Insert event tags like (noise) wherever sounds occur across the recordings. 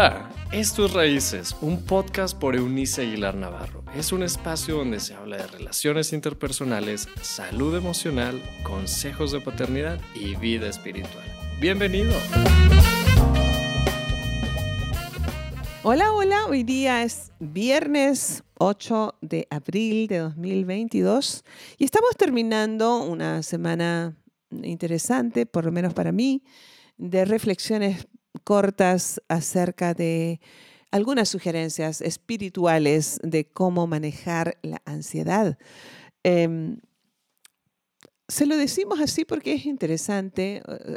Hola, esto es Raíces, un podcast por Eunice Aguilar Navarro. Es un espacio donde se habla de relaciones interpersonales, salud emocional, consejos de paternidad y vida espiritual. Bienvenido. Hola, hola, hoy día es viernes 8 de abril de 2022 y estamos terminando una semana interesante, por lo menos para mí, de reflexiones cortas acerca de algunas sugerencias espirituales de cómo manejar la ansiedad. Em, se lo decimos así porque es interesante eh,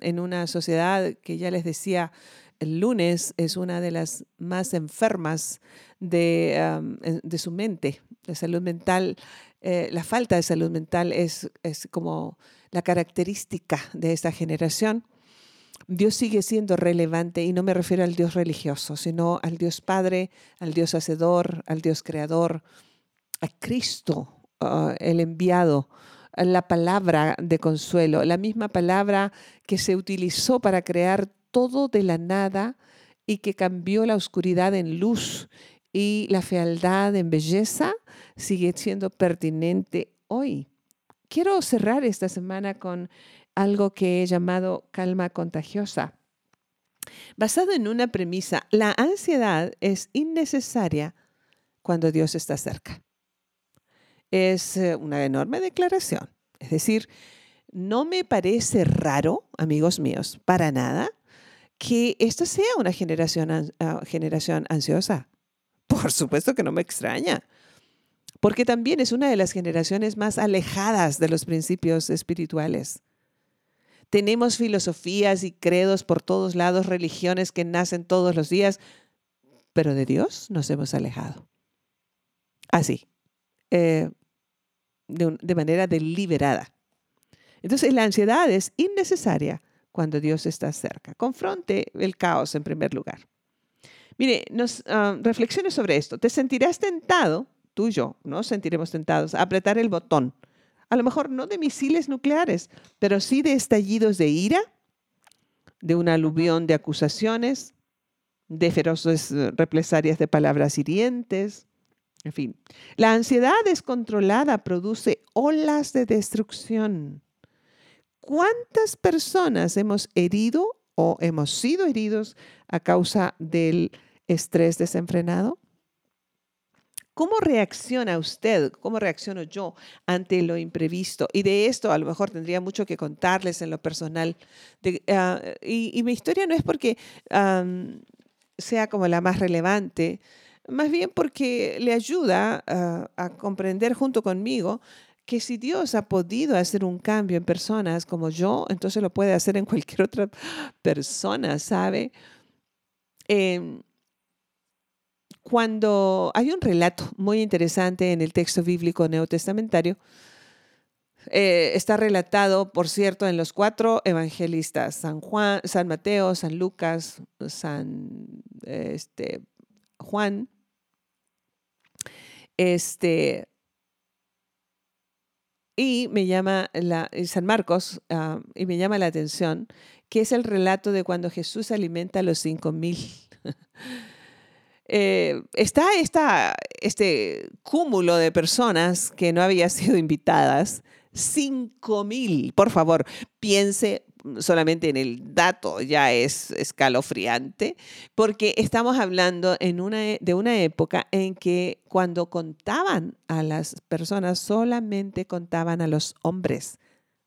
en una sociedad que ya les decía el lunes es una de las más enfermas de, de su mente, de salud mental. Eh, la falta de salud mental es, es como la característica de esta generación. Dios sigue siendo relevante y no me refiero al Dios religioso, sino al Dios Padre, al Dios Hacedor, al Dios Creador, a Cristo, ah, el enviado, la palabra de consuelo, la misma palabra que se utilizó para crear todo de la nada y que cambió la oscuridad en luz y la fealdad en belleza, sigue siendo pertinente hoy. Quiero cerrar esta semana con algo que he llamado calma contagiosa. Basado en una premisa, la ansiedad es innecesaria cuando Dios está cerca. Es eh, una enorme declaración. Es decir, no me parece raro, amigos míos, para nada, que esta sea una generación, ah, generación ansiosa. Por supuesto que no me extraña, porque también es una de las generaciones más alejadas de los principios espirituales. Tenemos filosofías y credos por todos lados, religiones que nacen todos los días, pero de Dios nos hemos alejado. Así, eh, de, manera deliberada. Entonces, la ansiedad es innecesaria cuando Dios está cerca. Confronte el caos en primer lugar. Mire, nos, ah, reflexiones sobre esto. Te sentirás tentado, tú y yo, ¿no? Sentiremos tentados a apretar el botón a lo mejor no de misiles nucleares, pero sí de estallidos de ira, de un aluvión de acusaciones, de feroces eh, represalias de palabras hirientes, en fin. La ansiedad descontrolada produce olas de destrucción. ¿Cuántas personas hemos herido o hemos sido heridos a causa del estrés desenfrenado? ¿Cómo reacciona usted? ¿Cómo reacciono yo ante lo imprevisto? Y de esto a lo mejor tendría mucho que contarles en lo personal. Ah, y, mi historia no es porque sea como la más relevante, más bien porque le ayuda a comprender junto conmigo que si Dios ha podido hacer un cambio en personas como yo, entonces lo puede hacer en cualquier otra persona, ¿sabe? Em, cuando hay un relato muy interesante en el texto bíblico neotestamentario, eh, está relatado, por cierto, en los cuatro evangelistas, San Juan, San Mateo, San Lucas, San este, Juan, este, y me llama la, San Marcos, ah, y me llama la atención, que es el relato de cuando Jesús alimenta a los cinco mil. (laughs) Eh, está este cúmulo de personas que no habían (laughs) sido invitadas, cinco mil. Por favor, piense solamente en el dato, ya es escalofriante, porque estamos hablando en una, e, de una época en que cuando contaban a las personas, solamente contaban a los hombres,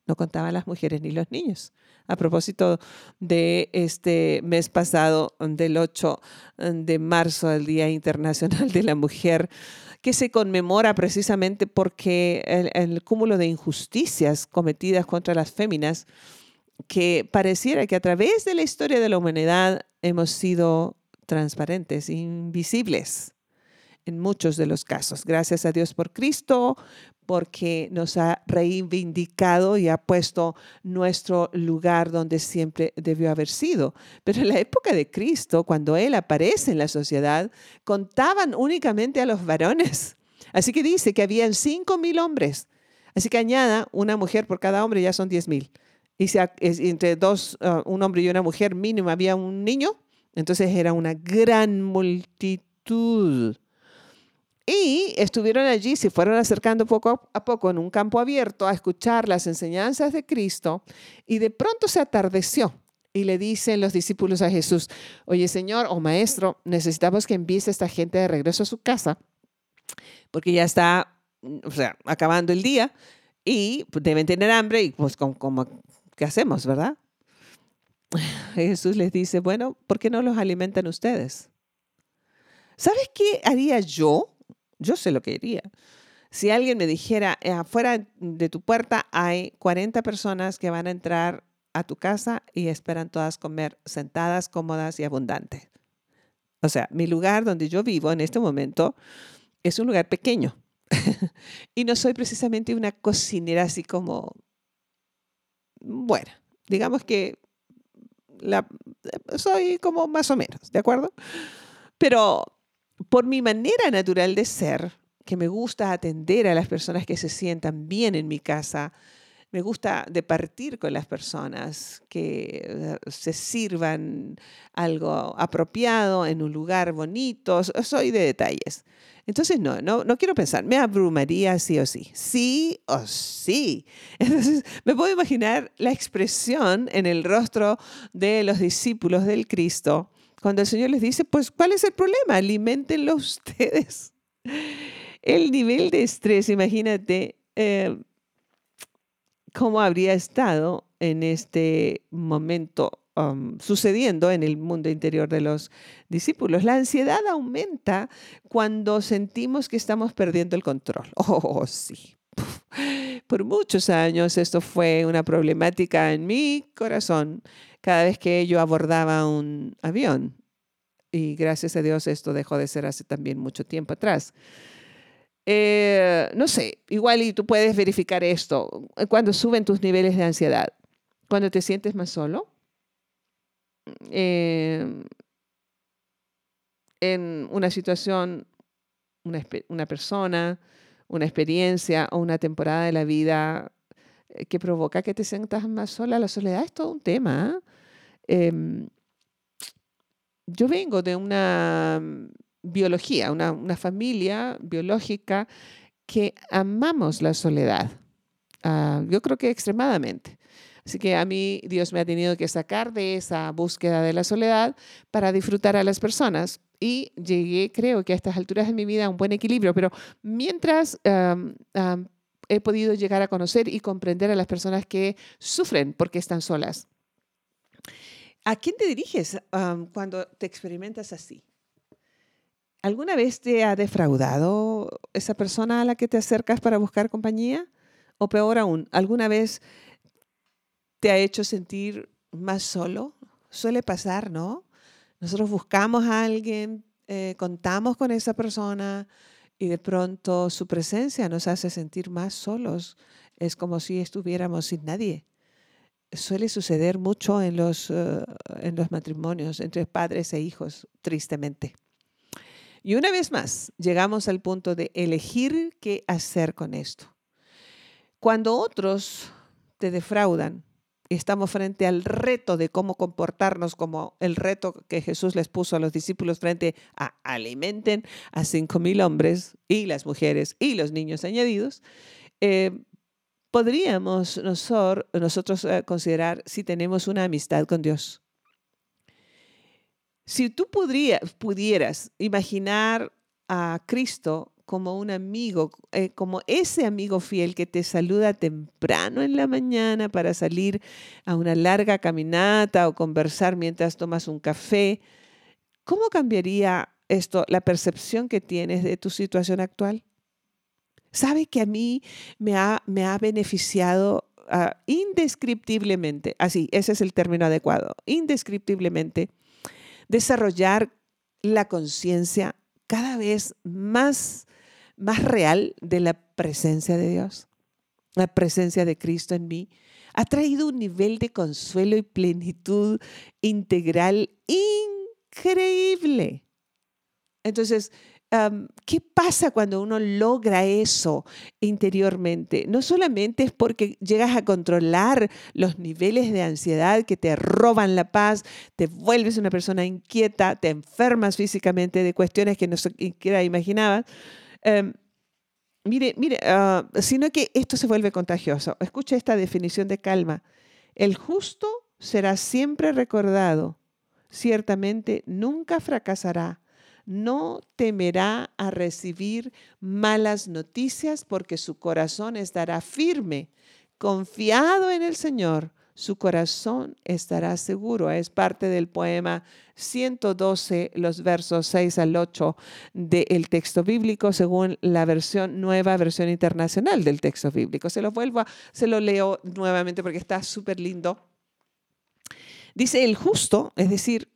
no contaban las mujeres ni los niños a propósito de este mes pasado, del 8 de marzo, el Día Internacional de la Mujer, que se conmemora precisamente porque el, cúmulo de injusticias cometidas contra las féminas, que pareciera que a través de la historia de la humanidad hemos sido transparentes, invisibles en muchos de los casos. Gracias a Dios por Cristo, porque nos ha reivindicado y ha puesto nuestro lugar donde siempre debió haber sido. Pero en la época de Cristo, cuando Él aparece en la sociedad, contaban únicamente a los varones. Así que dice que habían cinco mil hombres. Así que añada una mujer por cada hombre, ya son diez mil. Y si entre dos, uh, un hombre y una mujer mínimo había un niño, Entonces era una gran multitud. Y estuvieron allí, se fueron acercando poco a poco en un campo abierto a escuchar las enseñanzas de Cristo y de pronto se atardeció y le dicen los discípulos a Jesús, oye Señor o Maestro, necesitamos que envíes a esta gente de regreso a su casa porque ya está, o sea, acabando el día y deben tener hambre y pues ¿qué hacemos, verdad? (sighs) Jesús les dice, bueno, ¿por qué no los alimentan ustedes? ¿Sabes qué haría yo? Yo sé lo que haría. Si alguien me dijera, eh, afuera de tu puerta hay 40 personas que van a entrar a tu casa y esperan todas comer sentadas, cómodas y abundantes. O sea, mi lugar donde yo vivo en este momento es un lugar pequeño. (laughs) y no soy precisamente una cocinera así como, bueno, digamos que la, soy como más o menos, ¿de acuerdo? Pero por mi manera natural de ser, que me gusta atender a las personas que se sientan bien en mi casa, me gusta departir con las personas, que eh, se sirvan algo apropiado en un lugar bonito, soy de detalles. Entonces, no, no, no quiero pensar, me abrumaría sí o sí, sí o sí. (laughs) Entonces, me puedo imaginar la expresión en el rostro de los discípulos del Cristo cuando el Señor les dice, pues, ¿cuál es el problema? Aliméntenlo (laughs) ustedes. El nivel de estrés, imagínate eh, cómo habría estado en este momento um, sucediendo en el mundo interior de los discípulos. La ansiedad aumenta cuando sentimos que estamos perdiendo el control. (laughs) Oh, sí. Por muchos años esto fue una problemática en mi corazón cada vez que yo abordaba un avión. Y gracias a Dios esto dejó de ser hace también mucho tiempo atrás. Eh, no sé, igual y tú puedes verificar esto cuando suben tus niveles de ansiedad, cuando te sientes más solo, em, en una situación, una, persona, una experiencia o una temporada de la vida que provoca que te sientas más sola. La soledad es todo un tema. ¿eh? yo vengo de una mm, biología, una, una familia biológica que amamos la soledad. Ah, yo creo que extremadamente. Así que a mí Dios me ha tenido que sacar de esa búsqueda de la soledad para disfrutar a las personas. Y llegué, creo que a estas alturas de mi vida, a un buen equilibrio. Pero mientras he podido llegar a conocer y comprender a las personas que sufren porque están solas. ¿A quién te diriges cuando te experimentas así? ¿Alguna vez te ha defraudado esa persona a la que te acercas para buscar compañía? O peor aún, ¿alguna vez te ha hecho sentir más solo? Suele pasar, ¿no? Nosotros buscamos a alguien, eh, contamos con esa persona y de pronto su presencia nos hace sentir más solos. Es como si estuviéramos sin nadie suele suceder mucho en los, eh, en los matrimonios entre padres e hijos, tristemente. Y una vez más, llegamos al punto de elegir qué hacer con esto. Cuando otros te defraudan, estamos frente al reto de cómo comportarnos como el reto que Jesús les puso a los discípulos frente a alimenten a cinco mil hombres y las mujeres y los niños añadidos, eh, podríamos nosotros, eh, considerar si tenemos una amistad con Dios. Si tú pudieras imaginar a Cristo como un amigo, eh, como ese amigo fiel que te saluda temprano en la mañana para salir a una larga caminata o conversar mientras tomas un café, ¿cómo cambiaría esto la percepción que tienes de tu situación actual? ¿Sabe que a mí me ha, me ha beneficiado ah, indescriptiblemente, así, ese es el término adecuado, indescriptiblemente, desarrollar la conciencia cada vez más, más real de la presencia de Dios, la presencia de Cristo en mí, ha traído un nivel de consuelo y plenitud integral increíble. Entonces, ¿Qué pasa cuando uno logra eso interiormente? No solamente es porque llegas a controlar los niveles de ansiedad que te roban la paz, te vuelves una persona inquieta, te enfermas físicamente de cuestiones que no siquiera imaginabas. Em, mire, mire, ah, sino que esto se vuelve contagioso. Escucha esta definición de calma. El justo será siempre recordado, ciertamente nunca fracasará no temerá a recibir malas noticias porque su corazón estará firme, confiado en el Señor. Su corazón estará seguro. Es parte del poema 112, los versos 6 al 8 del texto bíblico, según la versión nueva, versión internacional del texto bíblico. Se lo vuelvo, se lo leo nuevamente porque está súper lindo. Dice el justo, es decir,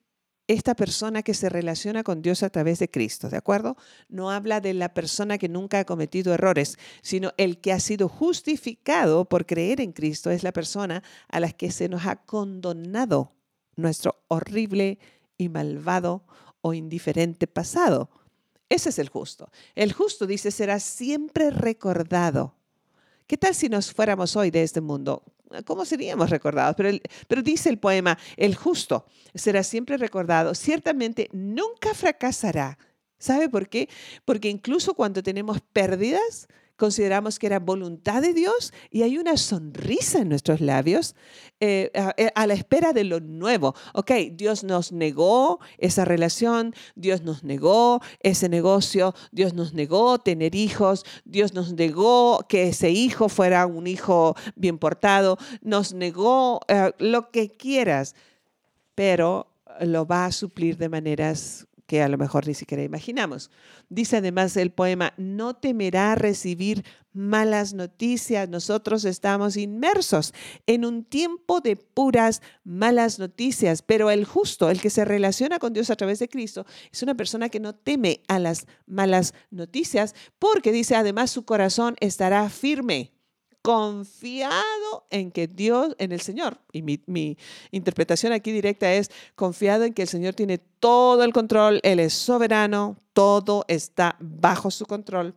esta persona que se relaciona con Dios a través de Cristo, ¿de acuerdo? No habla de la persona que nunca ha cometido errores, sino el que ha sido justificado por creer en Cristo es la persona a la que se nos ha condonado nuestro horrible y malvado o indiferente pasado. Ese es el justo. El justo, dice, será siempre recordado. ¿Qué tal si nos fuéramos hoy de este mundo? ¿Cómo seríamos recordados? Pero, dice el poema, el justo será siempre recordado, ciertamente nunca fracasará. ¿Sabe por qué? Porque incluso cuando tenemos pérdidas, consideramos que era voluntad de Dios y hay una sonrisa en nuestros labios eh, eh, a, la espera de lo nuevo. Ok, Dios nos negó esa relación, Dios nos negó ese negocio, Dios nos negó tener hijos, Dios nos negó que ese hijo fuera un hijo bien portado, nos negó eh, lo que quieras, pero lo va a suplir de maneras que a lo mejor ni siquiera imaginamos. Dice además el poema, no temerá recibir malas noticias. Nosotros estamos inmersos en un tiempo de puras malas noticias, pero el justo, el que se relaciona con Dios a través de Cristo, es una persona que no teme a las malas noticias porque dice además su corazón estará firme confiado en que Dios, en el Señor, y mi, interpretación aquí directa es confiado en que el Señor tiene todo el control, Él es soberano, todo está bajo su control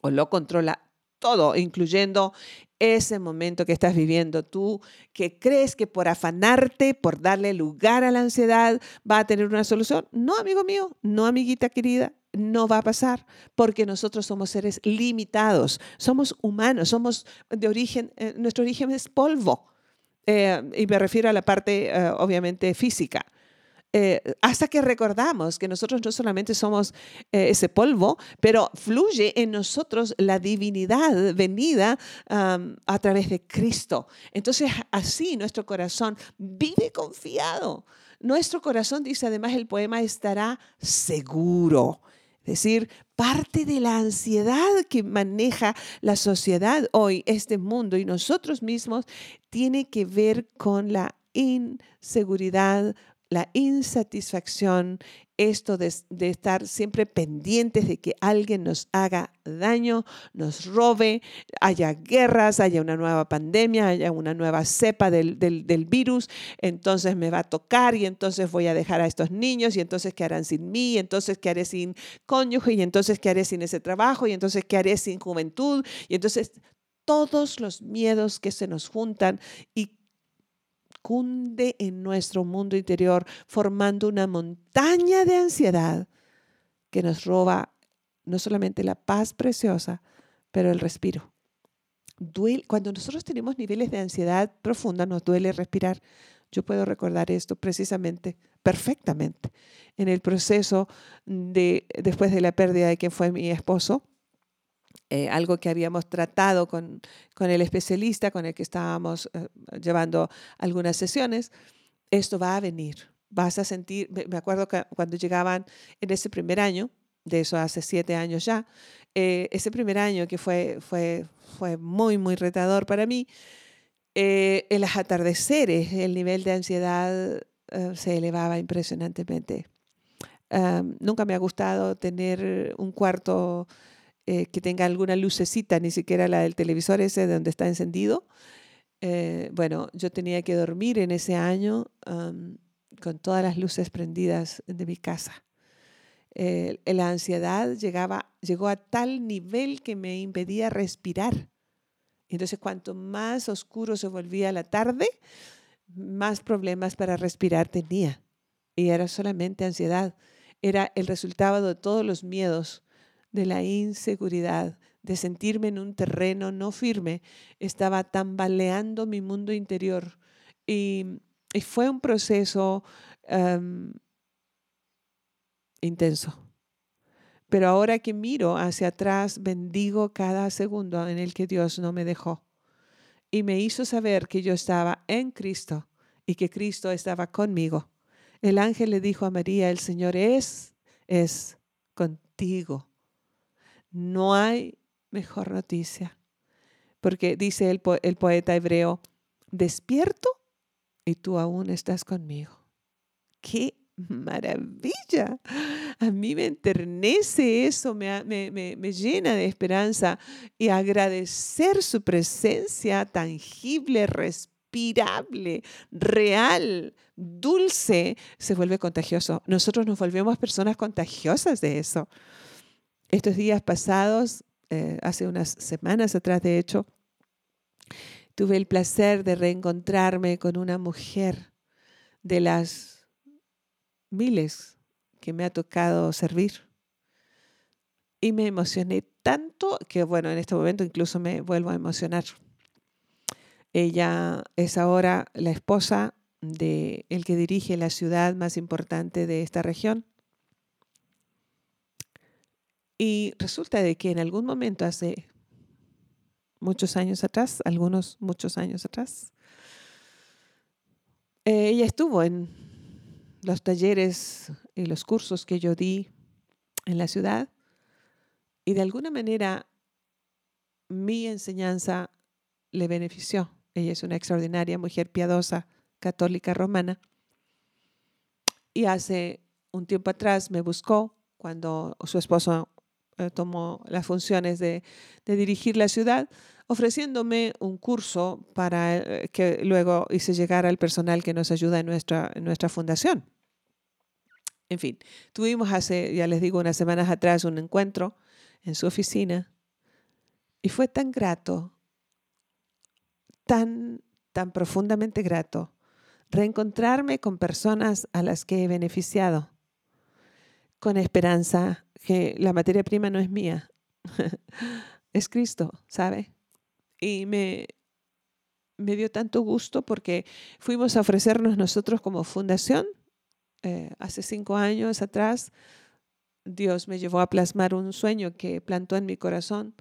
o lo controla todo, incluyendo ese momento que estás viviendo tú, que crees que por afanarte, por darle lugar a la ansiedad, va a tener una solución. No, amigo mío, no, amiguita querida, no va a pasar porque nosotros somos seres limitados, somos humanos, somos de origen, eh, nuestro origen es polvo. Eh, y me refiero a la parte, eh, obviamente, física. hasta que recordamos que nosotros no solamente somos ese polvo, pero fluye en nosotros la divinidad venida a través de Cristo. Entonces, así nuestro corazón vive confiado. Nuestro corazón, dice además el poema, estará seguro. Es decir, parte de la ansiedad que maneja la sociedad hoy, este mundo y nosotros mismos, tiene que ver con la inseguridad la insatisfacción, esto de, estar siempre pendientes de que alguien nos haga daño, nos robe, haya guerras, haya una nueva pandemia, haya una nueva cepa del, del, virus, entonces me va a tocar y entonces voy a dejar a estos niños y entonces qué harán sin mí, y entonces qué haré sin cónyuge y entonces qué haré sin ese trabajo y entonces qué haré sin juventud y entonces todos los miedos que se nos juntan y cunde en nuestro mundo interior, formando una montaña de ansiedad que nos roba no solamente la paz preciosa, pero el respiro. cuando nosotros tenemos niveles de ansiedad profunda, nos duele respirar. Yo puedo recordar esto precisamente, perfectamente, en el proceso de, después de la pérdida de quien fue mi esposo eh, algo que habíamos tratado con, con, el especialista con el que estábamos eh, llevando algunas sesiones, esto va a venir. Vas a sentir, me acuerdo que cuando llegaban en ese primer año, de eso hace siete años ya, eh, ese primer año que fue, fue, fue muy, muy retador para mí, en los atardeceres, el nivel de ansiedad se elevaba impresionantemente. nunca me ha gustado tener un cuarto eh, que tenga alguna lucecita, ni siquiera la del televisor ese de donde está encendido. Eh, bueno, yo tenía que dormir en ese año con todas las luces prendidas de mi casa. La ansiedad llegaba, llegó a tal nivel que me impedía respirar. Entonces, cuanto más oscuro se volvía la tarde, más problemas para respirar tenía. Y era solamente ansiedad. Era el resultado de todos los miedos, de la inseguridad, de sentirme en un terreno no firme. Estaba tambaleando mi mundo interior. Y, fue un proceso em, intenso. Pero ahora que miro hacia atrás, bendigo cada segundo en el que Dios no me dejó. Y me hizo saber que yo estaba en Cristo y que Cristo estaba conmigo. El ángel le dijo a María, el Señor es, es contigo. No hay mejor noticia. Porque dice el, poeta hebreo, despierto y tú aún estás conmigo. Qué maravilla. A mí me enternece eso, me, me, llena de esperanza y agradecer su presencia tangible, respirable, real, dulce, se vuelve contagioso. Nosotros nos volvemos personas contagiosas de eso. Estos días pasados, eh, hace unas semanas atrás de hecho, tuve el placer de reencontrarme con una mujer de las miles que me ha tocado servir. Y me emocioné tanto que, bueno, en este momento incluso me vuelvo a emocionar. Ella es ahora la esposa de el que dirige la ciudad más importante de esta región. Y resulta de que en algún momento hace muchos años atrás, algunos muchos años atrás, eh, ella estuvo en los talleres y los cursos que yo di en la ciudad y de alguna manera mi enseñanza le benefició. Ella es una extraordinaria mujer piadosa, católica romana. Y hace un tiempo atrás me buscó cuando su esposo eh, tomó las funciones de, dirigir la ciudad ofreciéndome un curso para eh, que luego hice llegar al personal que nos ayuda en nuestra, en nuestra fundación. En fin, tuvimos hace, ya les digo, unas semanas atrás un encuentro en su oficina y fue tan grato, tan, tan profundamente grato, reencontrarme con personas a las que he beneficiado, con esperanza que la materia prima no es mía, (laughs) es Cristo, ¿sabe? Y me, me dio tanto gusto porque fuimos a ofrecernos nosotros como fundación eh, hace cinco años atrás, Dios me llevó a plasmar un sueño que plantó en mi corazón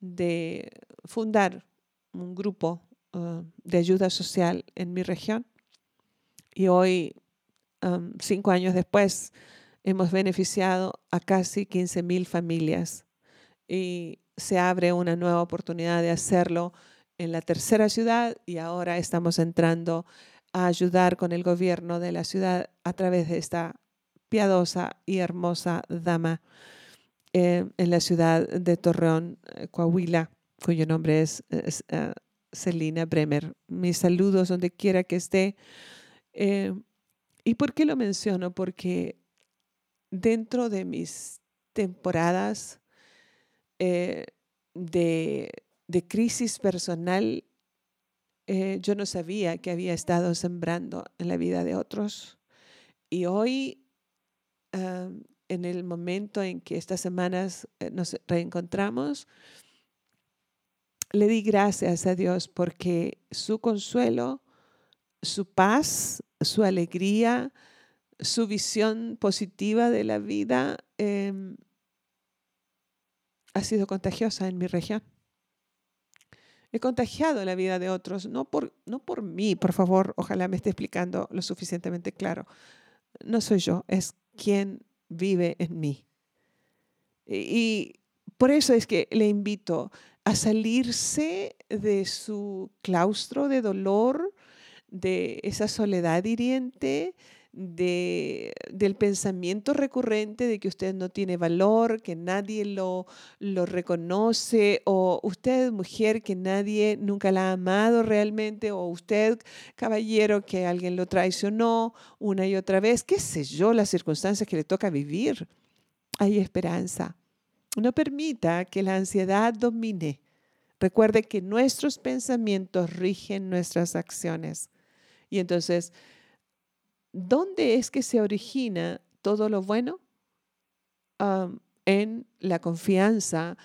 de fundar un grupo uh, de ayuda social en mi región. Y hoy, um, cinco años después, hemos beneficiado a casi 15 mil familias y se abre una nueva oportunidad de hacerlo en la tercera ciudad y ahora estamos entrando a ayudar con el gobierno de la ciudad a través de esta piadosa y hermosa dama eh, en la ciudad de Torreón, eh, Coahuila, cuyo nombre es, eh, Celina Bremer. Mis saludos donde quiera que esté. ¿Y por qué lo menciono? Porque dentro de mis temporadas de, de crisis personal eh, yo no sabía que había estado sembrando en la vida de otros. Y hoy, en el momento en que estas semanas eh, nos reencontramos, le di gracias a Dios porque su consuelo, su paz, su alegría, su visión positiva de la vida em, ha sido contagiosa en mi región. He contagiado la vida de otros, no por, no por mí, por favor, ojalá me esté explicando lo suficientemente claro. No soy yo, es quien vive en mí. Y por eso es que le invito a salirse de su claustro de dolor, de esa soledad hiriente, de, del pensamiento recurrente de que usted no tiene valor, que nadie lo, lo reconoce, o usted, mujer, que nadie nunca la ha amado realmente, o usted, caballero, que alguien lo traicionó una y otra vez, qué sé yo, las circunstancias que le toca vivir. hay esperanza. No permita que la ansiedad domine. Recuerde que nuestros pensamientos rigen nuestras acciones. Y entonces, ¿dónde es que se origina todo lo bueno? en la confianza,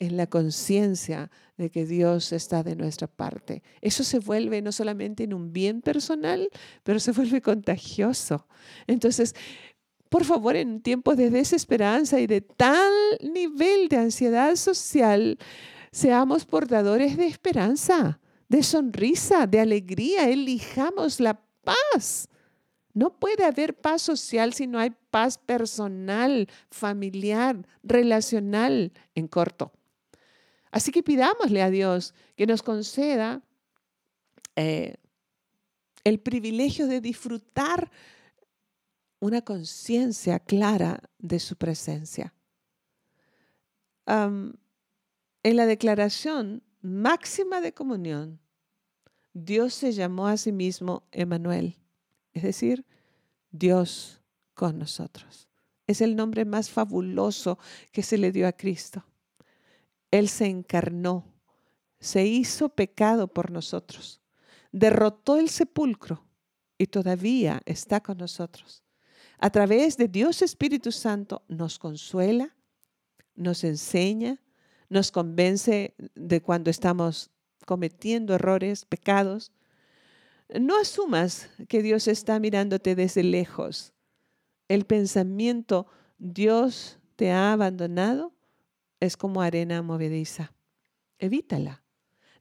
en la conciencia de que Dios está de nuestra parte. Eso se vuelve no solamente en un bien personal, pero se vuelve contagioso. Entonces, por favor, en tiempos de desesperanza y de tal nivel de ansiedad social, seamos portadores de esperanza, de sonrisa, de alegría. Elijamos la paz. No puede haber paz social si no hay paz personal, familiar, relacional en corto. Así que pidámosle a Dios que nos conceda eh, el privilegio de disfrutar una conciencia clara de su presencia. en la declaración máxima de comunión, Dios se llamó a sí mismo Emanuel, es decir, Dios con nosotros. Es el nombre más fabuloso que se le dio a Cristo. Él se encarnó, se hizo pecado por nosotros, derrotó el sepulcro y todavía está con nosotros a través de Dios Espíritu Santo nos consuela, nos enseña, nos convence de cuando estamos cometiendo errores, pecados. No asumas que Dios está mirándote desde lejos. El pensamiento Dios te ha abandonado es como arena movediza. Evítala.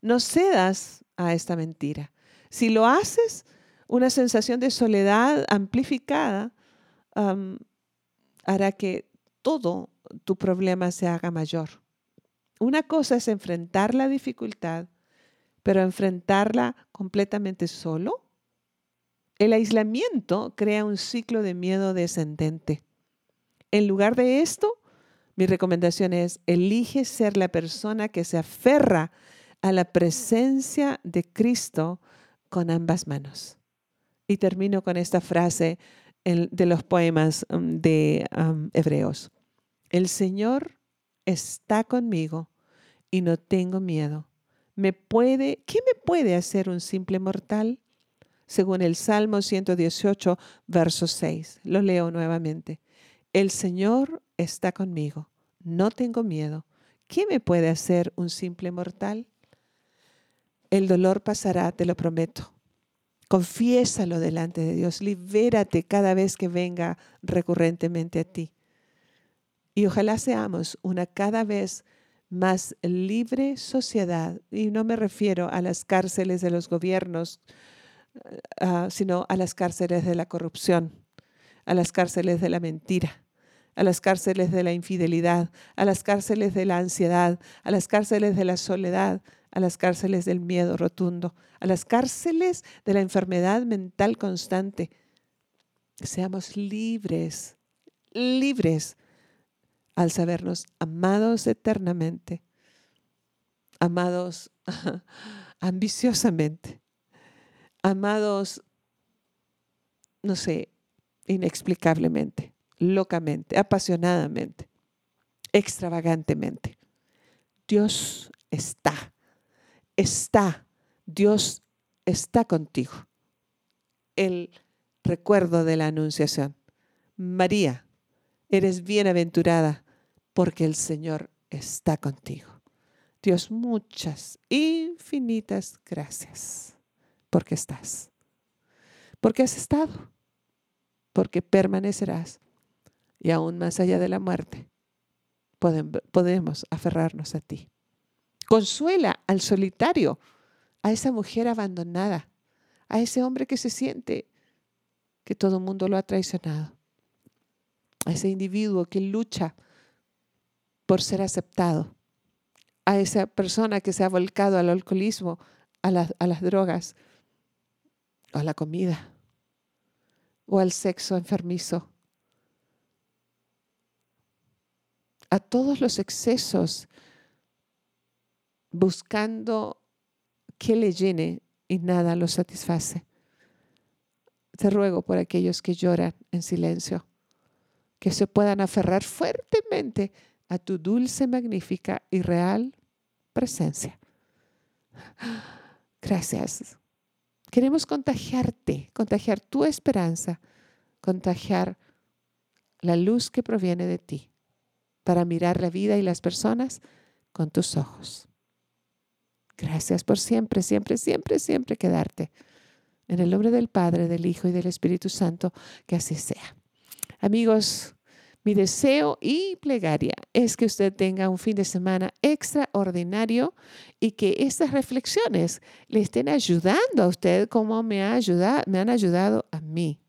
No cedas a esta mentira. Si lo haces, una sensación de soledad amplificada hará que todo tu problema se haga mayor. Una cosa es enfrentar la dificultad, pero enfrentarla completamente solo. El aislamiento crea un ciclo de miedo descendente. En lugar de esto, mi recomendación es, elige ser la persona que se aferra a la presencia de Cristo con ambas manos. Y termino con esta frase de los poemas um, de um, Hebreos. El Señor está conmigo y no tengo miedo. ¿Me puede, ¿Qué me puede hacer un simple mortal? Según el Salmo 118, verso 6. Lo leo nuevamente. El Señor está conmigo. No tengo miedo. ¿Qué me puede hacer un simple mortal? El dolor pasará, te lo prometo. Confiésalo delante de Dios. Libérate cada vez que venga recurrentemente a ti. Y ojalá seamos una cada vez más libre sociedad. Y no me refiero a las cárceles de los gobiernos, ah, sino a las cárceles de la corrupción, a las cárceles de la mentira, a las cárceles de la infidelidad, a las cárceles de la ansiedad, a las cárceles de la soledad, a las cárceles del miedo rotundo, a las cárceles de la enfermedad mental constante. Seamos libres, libres al sabernos amados eternamente, amados (laughs) ambiciosamente, amados, no sé, inexplicablemente, locamente, apasionadamente, extravagantemente. Dios está está, Dios está contigo. El recuerdo de la anunciación. María, eres bienaventurada porque el Señor está contigo. Dios, muchas, infinitas gracias porque estás, porque has estado, porque permanecerás y aún más allá de la muerte podemos aferrarnos a ti. Consuela al solitario, a esa mujer abandonada, a ese hombre que se siente que todo el mundo lo ha traicionado, a ese individuo que lucha por ser aceptado, a esa persona que se ha volcado al alcoholismo, a, las drogas, a la comida, o al sexo enfermizo, a todos los excesos buscando que le llene y nada lo satisface. Te ruego por aquellos que lloran en silencio, que se puedan aferrar fuertemente a tu dulce, magnífica y real presencia. Gracias. Queremos contagiarte, contagiar tu esperanza, contagiar la luz que proviene de ti para mirar la vida y las personas con tus ojos. Gracias por siempre, siempre, siempre, siempre quedarte. En el nombre del Padre, del Hijo y del Espíritu Santo, que así sea. Amigos, mi deseo y plegaria es que usted tenga un fin de semana extraordinario y que estas reflexiones le estén ayudando a usted como me, ha ayudado, me han ayudado a mí.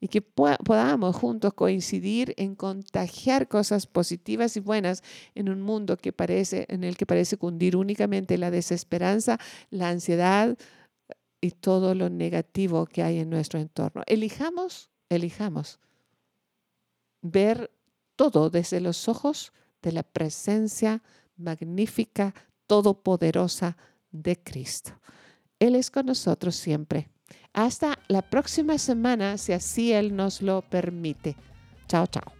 Y que podamos juntos coincidir en contagiar cosas positivas y buenas en un mundo que parece, en el que parece cundir únicamente la desesperanza, la ansiedad y todo lo negativo que hay en nuestro entorno. Elijamos, elijamos ver todo desde los ojos de la presencia magnífica, todopoderosa de Cristo. Él es con nosotros siempre. Hasta la próxima semana, si así Él nos lo permite. Chao, chao.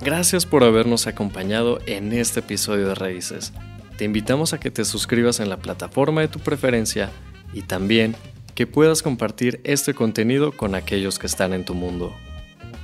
Gracias por habernos acompañado en este episodio de Raíces. Te invitamos a que te suscribas en la plataforma de tu preferencia y también que puedas compartir este contenido con aquellos que están en tu mundo.